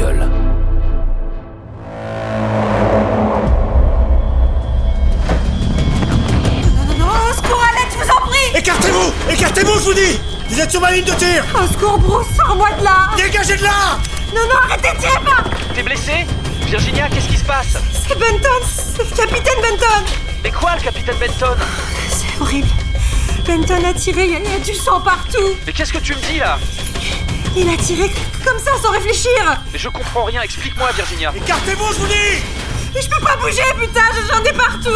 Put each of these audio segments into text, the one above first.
gueule. Non, non, au secours, à l'aide, je vous en prie. Écartez-vous Écartez-vous, je vous dis. Vous êtes sur ma ligne de tir. Au secours, Bruce, sors-moi de là. Dégagez de là. Non, non, arrêtez, tirez pas. T'es blessé Virginia, qu'est-ce qui se passe C'est Benton, c'est le capitaine Benton. Mais quoi, le capitaine Benton C'est horrible. Benton a tiré, il y, a- il y a du sang partout. Mais qu'est-ce que tu me dis là? Il a tiré comme ça, sans réfléchir. Mais je comprends rien, explique-moi Virginia. Écartez-vous, je vous dis Et je peux pas bouger, putain, j'en ai partout.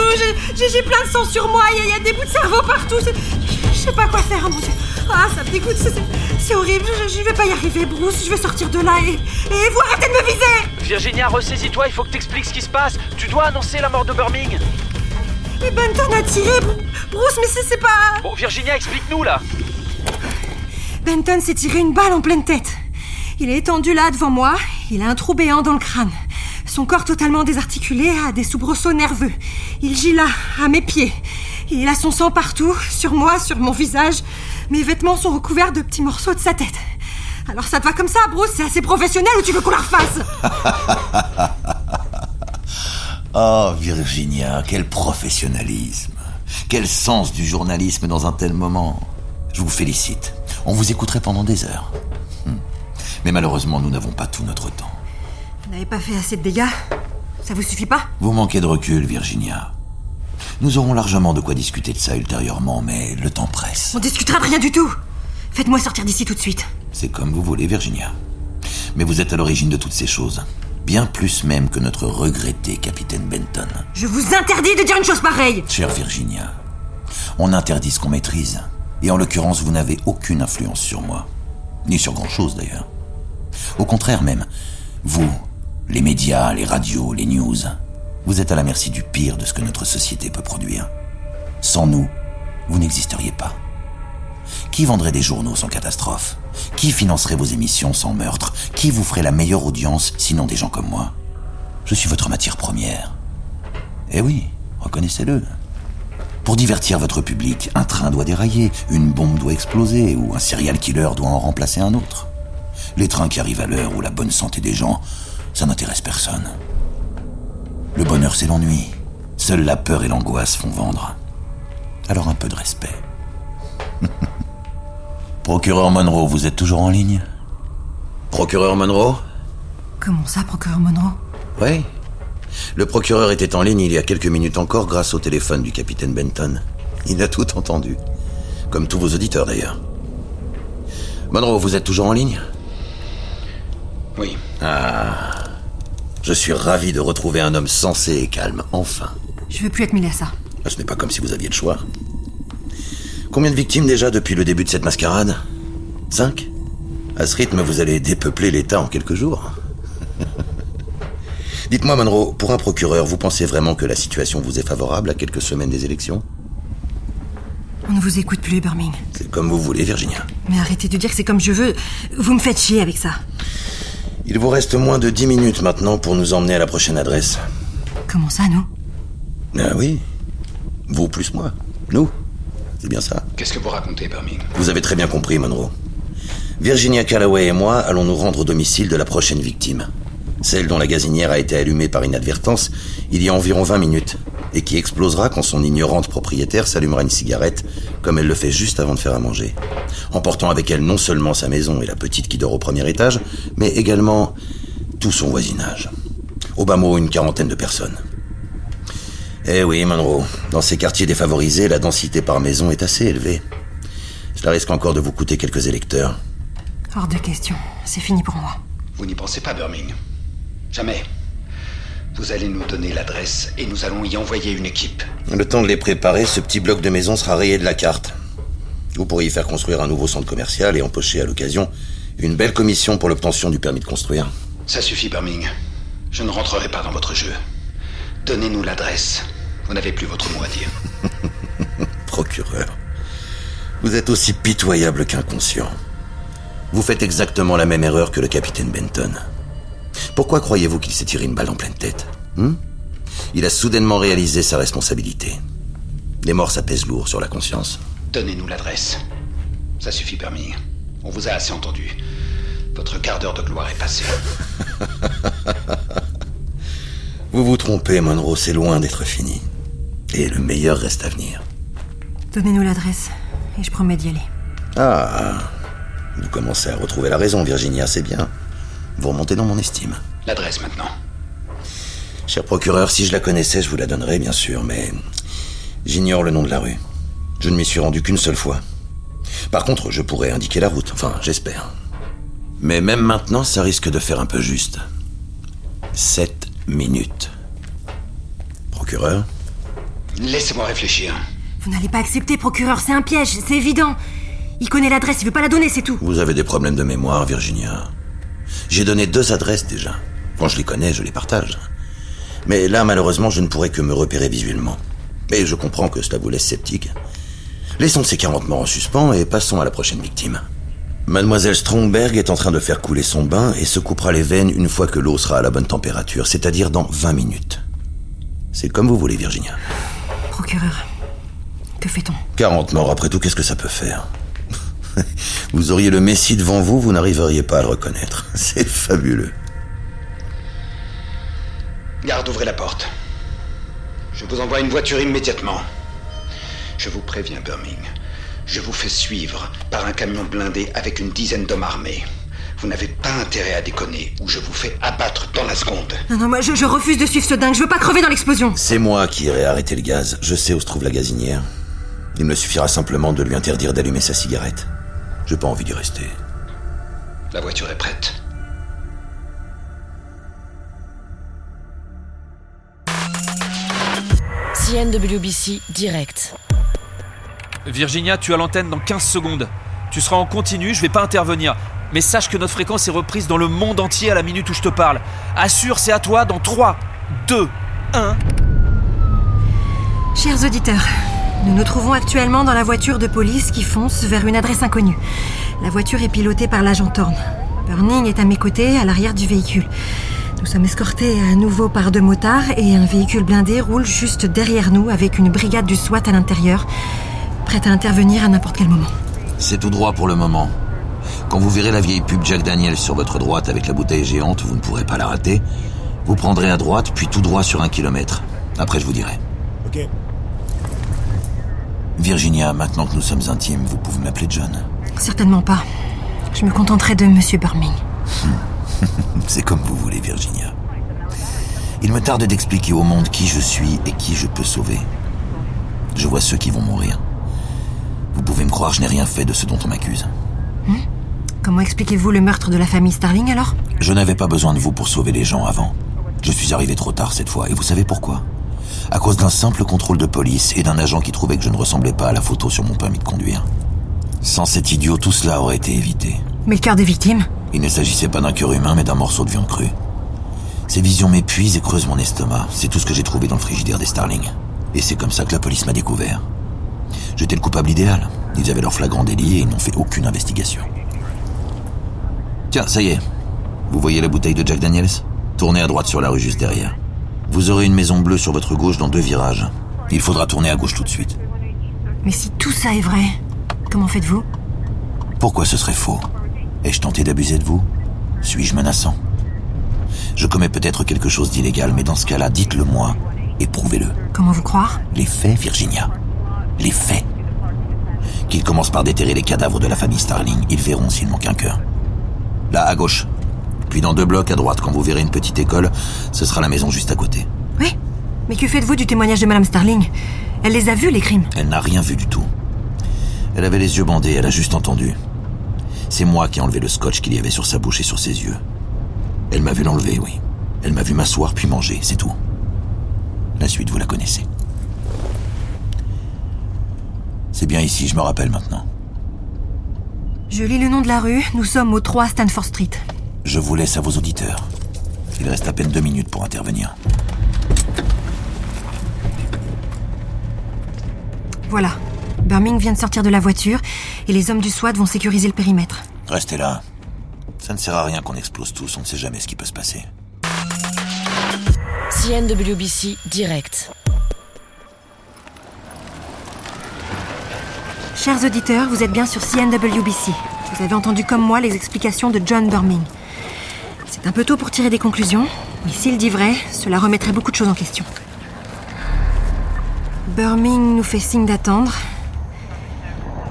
J'ai- plein de sang sur moi, il y, a- il y a des bouts de cerveau partout. Je sais pas quoi faire, oh mon dieu. Ah, ça me dégoûte, c'est- horrible. Je, je vais pas y arriver, Bruce. Je vais sortir de là et, et vous arrêtez de me viser. Virginia, ressaisis-toi, il faut que t'expliques ce qui se passe. Tu dois annoncer la mort de Birmingham. Mais Benton a tiré, Bru- Bruce, mais c'est pas. Bon, Virginia, explique-nous là. Benton s'est tiré une balle en pleine tête. Il est étendu là devant moi, il a un trou béant dans le crâne. Son corps totalement désarticulé a des soubresauts nerveux. Il gît là, à mes pieds. Il a son sang partout, sur moi, sur mon visage. Mes vêtements sont recouverts de petits morceaux de sa tête. Alors ça te va comme ça, Bruce? C'est assez professionnel ou tu veux qu'on la refasse? Oh, Virginia, quel professionnalisme. Quel sens du journalisme dans un tel moment. Je vous félicite. On vous écouterait pendant des heures. Hmm. Mais malheureusement, nous n'avons pas tout notre temps. Vous n'avez pas fait assez de dégâts? Ça vous suffit pas? Vous manquez de recul, Virginia. Nous aurons largement de quoi discuter de ça ultérieurement, mais le temps presse. On discutera de rien du tout Faites-moi sortir d'ici tout de suite. C'est comme vous voulez, Virginia. Mais vous êtes à l'origine de toutes ces choses. Bien plus même que notre regretté capitaine Benton. Je vous interdis de dire une chose pareille Chère Virginia, on interdit ce qu'on maîtrise. Et en l'occurrence, vous n'avez aucune influence sur moi. Ni sur grand-chose d'ailleurs. Au contraire même, vous, les médias, les radios, les news, vous êtes à la merci du pire de ce que notre société peut produire. Sans nous, vous n'existeriez pas. Qui vendrait des journaux sans catastrophe? Qui financerait vos émissions sans meurtre? Qui vous ferait la meilleure audience sinon des gens comme moi? Je suis votre matière première. Eh oui, reconnaissez-le. Pour divertir votre public, un train doit dérailler, une bombe doit exploser ou un serial killer doit en remplacer un autre. Les trains qui arrivent à l'heure ou la bonne santé des gens, ça n'intéresse personne. Le bonheur, c'est l'ennui. Seule la peur et l'angoisse font vendre. Alors un peu de respect. Procureur Monroe, vous êtes toujours en ligne? Procureur Monroe? Comment ça, procureur Monroe? Oui. Le procureur était en ligne il y a quelques minutes encore grâce au téléphone du capitaine Benton. Il a tout entendu. Comme tous vos auditeurs d'ailleurs. Monroe, vous êtes toujours en ligne? Oui. Je suis ravi de retrouver un homme sensé et calme, enfin. Je veux plus être mêlé à ça. Ce n'est pas comme si vous aviez le choix. Combien de victimes déjà depuis le début de cette mascarade? Cinq? À ce rythme, vous allez dépeupler l'État en quelques jours. Dites-moi, Monroe, pour un procureur, vous pensez vraiment que la situation vous est favorable à quelques semaines des élections? On ne vous écoute plus, Birmingham. C'est comme vous voulez, Virginia. Mais arrêtez de dire que c'est comme je veux. Vous me faites chier avec ça. Il vous reste moins de dix minutes maintenant pour nous emmener à la prochaine adresse. Comment ça, nous? Ah oui Vous plus moi. Nous. C'est bien ça. Qu'est-ce que vous racontez, Birmingham Vous avez très bien compris, Monroe. Virginia Calloway et moi allons nous rendre au domicile de la prochaine victime. Celle dont la gazinière a été allumée par inadvertance il y a environ 20 minutes et qui explosera quand son ignorante propriétaire s'allumera une cigarette comme elle le fait juste avant de faire à manger, emportant avec elle non seulement sa maison et la petite qui dort au premier étage, mais également tout son voisinage. Au bas mot, une quarantaine de personnes. Eh oui, Monroe, dans ces quartiers défavorisés, la densité par maison est assez élevée. Cela risque encore de vous coûter quelques électeurs. Hors de question. C'est fini pour moi. Vous n'y pensez pas, Birmingham Jamais. Vous allez nous donner l'adresse et nous allons y envoyer une équipe. Le temps de les préparer, ce petit bloc de maison sera rayé de la carte. Vous pourriez y faire construire un nouveau centre commercial et empocher à l'occasion une belle commission pour l'obtention du permis de construire. Ça suffit, Birmingham. Je ne rentrerai pas dans votre jeu. Donnez-nous l'adresse. Vous n'avez plus votre mot à dire. Procureur, vous êtes aussi pitoyable qu'inconscient. Vous faites exactement la même erreur que le capitaine Benton. Pourquoi croyez-vous qu'il s'est tiré une balle en pleine tête hmm Il a soudainement réalisé sa responsabilité. Les morts, ça pèse lourd sur la conscience. Donnez-nous l'adresse. Ça suffit, Birmingham. On vous a assez entendu. Votre quart d'heure de gloire est passé. Vous vous trompez, Monroe, c'est loin d'être fini. Et le meilleur reste à venir. Donnez-nous l'adresse et je promets d'y aller. Ah, vous commencez à retrouver la raison, Virginia, c'est bien. Vous remontez dans mon estime. L'adresse maintenant. Cher procureur, si je la connaissais, je vous la donnerais, bien sûr, mais j'ignore le nom de la rue. Je ne m'y suis rendu qu'une seule fois. Par contre, je pourrais indiquer la route, enfin, j'espère. Mais même maintenant, ça risque de faire un peu juste. Sept minutes. Procureur? Laissez-moi réfléchir. Vous n'allez pas accepter, procureur, c'est un piège, c'est évident. Il connaît l'adresse, il veut pas la donner, c'est tout. Vous avez des problèmes de mémoire, Virginia. J'ai donné deux adresses déjà. Quand je les connais, je les partage. Mais là, malheureusement, je ne pourrais que me repérer visuellement. Mais je comprends que cela vous laisse sceptique. Laissons ces 40 morts en suspens et passons à la prochaine victime. Mademoiselle Strongberg est en train de faire couler son bain et se coupera les veines une fois que l'eau sera à la bonne température, c'est-à-dire dans 20 minutes. C'est comme vous voulez, Virginia. Procureur, que fait-on? 40 morts, après tout, qu'est-ce que ça peut faire? Vous auriez le Messie devant vous, vous n'arriveriez pas à le reconnaître. C'est fabuleux. Garde, ouvrez la porte. Je vous envoie une voiture immédiatement. Je vous préviens, Birmingham. Je vous fais suivre par un camion blindé avec une dizaine d'hommes armés. Vous n'avez pas intérêt à déconner ou je vous fais abattre dans la seconde. Non, non, moi je, je refuse de suivre ce dingue, je veux pas crever dans l'explosion. C'est moi qui irai arrêter le gaz. Je sais où se trouve la gazinière. Il me suffira simplement de lui interdire d'allumer sa cigarette. J'ai pas envie d'y rester. La voiture est prête. CNWBC direct. Virginia, tu as l'antenne dans 15 secondes. Tu seras en continu, je vais pas intervenir. Mais sache que notre fréquence est reprise dans le monde entier à la minute où je te parle. Assure, c'est à toi dans 3, 2, 1. Chers auditeurs, nous nous trouvons actuellement dans la voiture de police qui fonce vers une adresse inconnue. La voiture est pilotée par l'agent Thorne. Burning est à mes côtés, à l'arrière du véhicule. Nous sommes escortés à nouveau par deux motards et un véhicule blindé roule juste derrière nous avec une brigade du SWAT à l'intérieur, prête à intervenir à n'importe quel moment. C'est tout droit pour le moment. Quand vous verrez la vieille pub Jack Daniels sur votre droite avec la bouteille géante, vous ne pourrez pas la rater. Vous prendrez à droite, puis tout droit sur un kilomètre. Après, je vous dirai. Ok. Virginia, maintenant que nous sommes intimes, vous pouvez m'appeler John. Certainement pas. Je me contenterai de Monsieur Burming. C'est comme vous voulez, Virginia. Il me tarde d'expliquer au monde qui je suis et qui je peux sauver. Je vois ceux qui vont mourir. Vous pouvez me croire, je n'ai rien fait de ce dont on m'accuse. Comment expliquez-vous le meurtre de la famille Starling alors? Je n'avais pas besoin de vous pour sauver les gens avant. Je suis arrivé trop tard cette fois, et vous savez pourquoi? À cause d'un simple contrôle de police et d'un agent qui trouvait que je ne ressemblais pas à la photo sur mon permis de conduire. Sans cet idiot, tout cela aurait été évité. Mais le cœur des victimes Il ne s'agissait pas d'un cœur humain, mais d'un morceau de viande crue. Ces visions m'épuisent et creusent mon estomac. C'est tout ce que j'ai trouvé dans le frigidaire des Starling. Et c'est comme ça que la police m'a découvert. J'étais le coupable idéal. Ils avaient leur flagrant délit et ils n'ont fait aucune investigation. Tiens, ça y est. Vous voyez la bouteille de Jack Daniels? Tournez à droite sur la rue juste derrière. Vous aurez une maison bleue sur votre gauche dans deux virages. Il faudra tourner à gauche tout de suite. Mais si tout ça est vrai, comment faites-vous? Pourquoi ce serait faux? Ai-je tenté d'abuser de vous? Suis-je menaçant? Je commets peut-être quelque chose d'illégal, mais dans ce cas-là, dites-le moi et prouvez-le. Comment vous croire? Les faits, Virginia. Les faits. Qu'ils commencent par déterrer les cadavres de la famille Starling, ils verront s'il manque un cœur. Là, à gauche. Puis dans deux blocs à droite, quand vous verrez une petite école, ce sera la maison juste à côté. Oui. Mais que faites-vous du témoignage de Madame Starling? Elle les a vus, les crimes. Elle n'a rien vu du tout. Elle avait les yeux bandés, elle a juste entendu. C'est moi qui ai enlevé le scotch qu'il y avait sur sa bouche et sur ses yeux. Elle m'a vu l'enlever, oui. Elle m'a vu m'asseoir puis manger, c'est tout. La suite, vous la connaissez. C'est bien ici, je me rappelle maintenant. Je lis le nom de la rue, nous sommes au 3 Stanford Street. Je vous laisse à vos auditeurs. Il reste à peine deux minutes pour intervenir. Voilà. Birmingham vient de sortir de la voiture et les hommes du SWAT vont sécuriser le périmètre. Restez là. Ça ne sert à rien qu'on explose tous, on ne sait jamais ce qui peut se passer. CNWBC direct. Chers auditeurs, vous êtes bien sur CNWBC. Vous avez entendu comme moi les explications de John Birmingham. C'est un peu tôt pour tirer des conclusions, mais s'il dit vrai, cela remettrait beaucoup de choses en question. Burming nous fait signe d'attendre.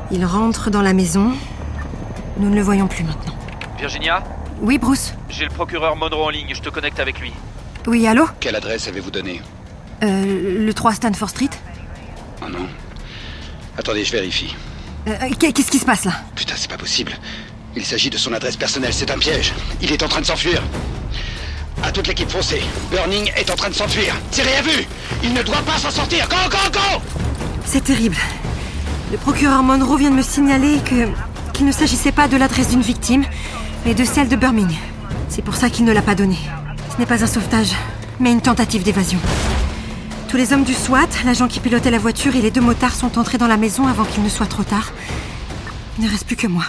Il rentre dans la maison. Nous ne le voyons plus maintenant. Virginia Oui, Bruce J'ai le procureur Monroe en ligne, je te connecte avec lui. Oui, allô Quelle adresse avez-vous donnée euh, Le 3 Stanford Street Oh non. Attendez, je vérifie. Euh, Qu'est-ce qui se passe là? Putain, c'est pas possible. Il s'agit de son adresse personnelle, c'est un piège. Il est en train de s'enfuir. À toute l'équipe foncée, Burning est en train de s'enfuir. Tirez à vue Il ne doit pas s'en sortir Go, go, go C'est terrible. Le procureur Monroe vient de me signaler que qu'il ne s'agissait pas de l'adresse d'une victime, mais de celle de Birmingham. C'est pour ça qu'il ne l'a pas donnée. Ce n'est pas un sauvetage, mais une tentative d'évasion. Tous les hommes du SWAT, l'agent qui pilotait la voiture et les deux motards sont entrés dans la maison avant qu'il ne soit trop tard. Il ne reste plus que moi.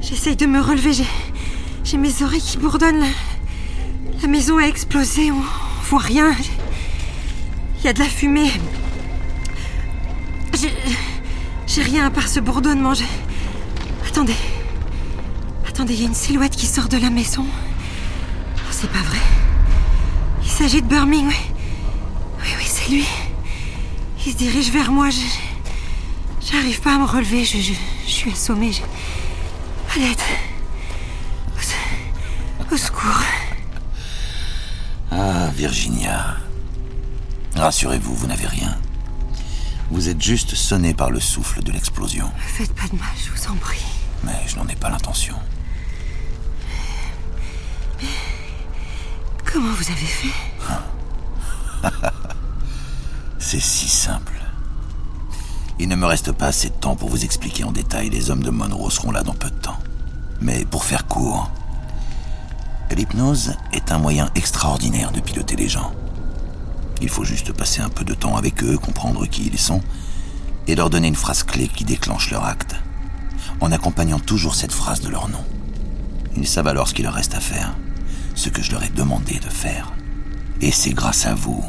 J'essaye de me relever. J'ai, mes oreilles qui bourdonnent. La, maison a explosé. On, voit rien. Il y a de la fumée. J'ai, rien à part ce bourdonnement. Attendez. Attendez, il y a une silhouette qui sort de la maison. Oh, c'est pas vrai. Il s'agit de Birmingham, oui. Oui, oui, c'est lui. Il se dirige vers moi. J'arrive pas à me relever, je, je, je suis assommée. je- À l'aide. Au, se- au secours. Ah, Virginia. Rassurez-vous, vous n'avez rien. Vous êtes juste sonné par le souffle de l'explosion. Ne faites pas de mal, je vous en prie. Mais je n'en ai pas l'intention. Comment vous avez fait? C'est si simple. Il ne me reste pas assez de temps pour vous expliquer en détail. Les hommes de Monroe seront là dans peu de temps. Mais pour faire court, l'hypnose est un moyen extraordinaire de piloter les gens. Il faut juste passer un peu de temps avec eux, comprendre qui ils sont, et leur donner une phrase clé qui déclenche leur acte, en accompagnant toujours cette phrase de leur nom. Ils savent alors ce qu'il leur reste à faire, ce que je leur ai demandé de faire. Et c'est grâce à vous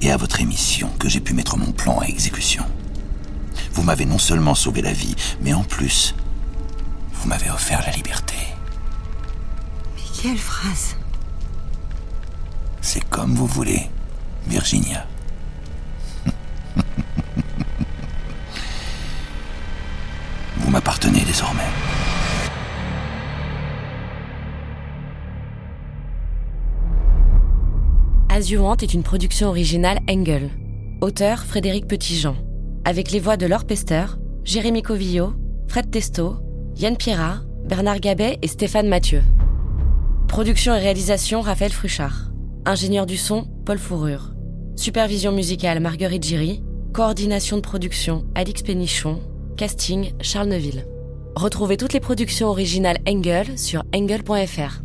et à votre émission que j'ai pu mettre mon plan à exécution. Vous m'avez non seulement sauvé la vie, mais en plus, vous m'avez offert la liberté. Mais quelle phrase C'est comme vous voulez, Virginia. vous m'appartenez désormais. As You Want est une production originale Engel. Auteur Frédéric Petitjean. Avec les voix de Laure Pester, Jérémy Covillo, Fred Testo, Yann Pierrat, Bernard Gabet et Stéphane Mathieu. Production et réalisation Raphaël Fruchard. Ingénieur du son Paul Fourrure. Supervision musicale Marguerite Giry. Coordination de production Alix Pénichon. Casting Charles Neuville. Retrouvez toutes les productions originales Engel sur engel.fr.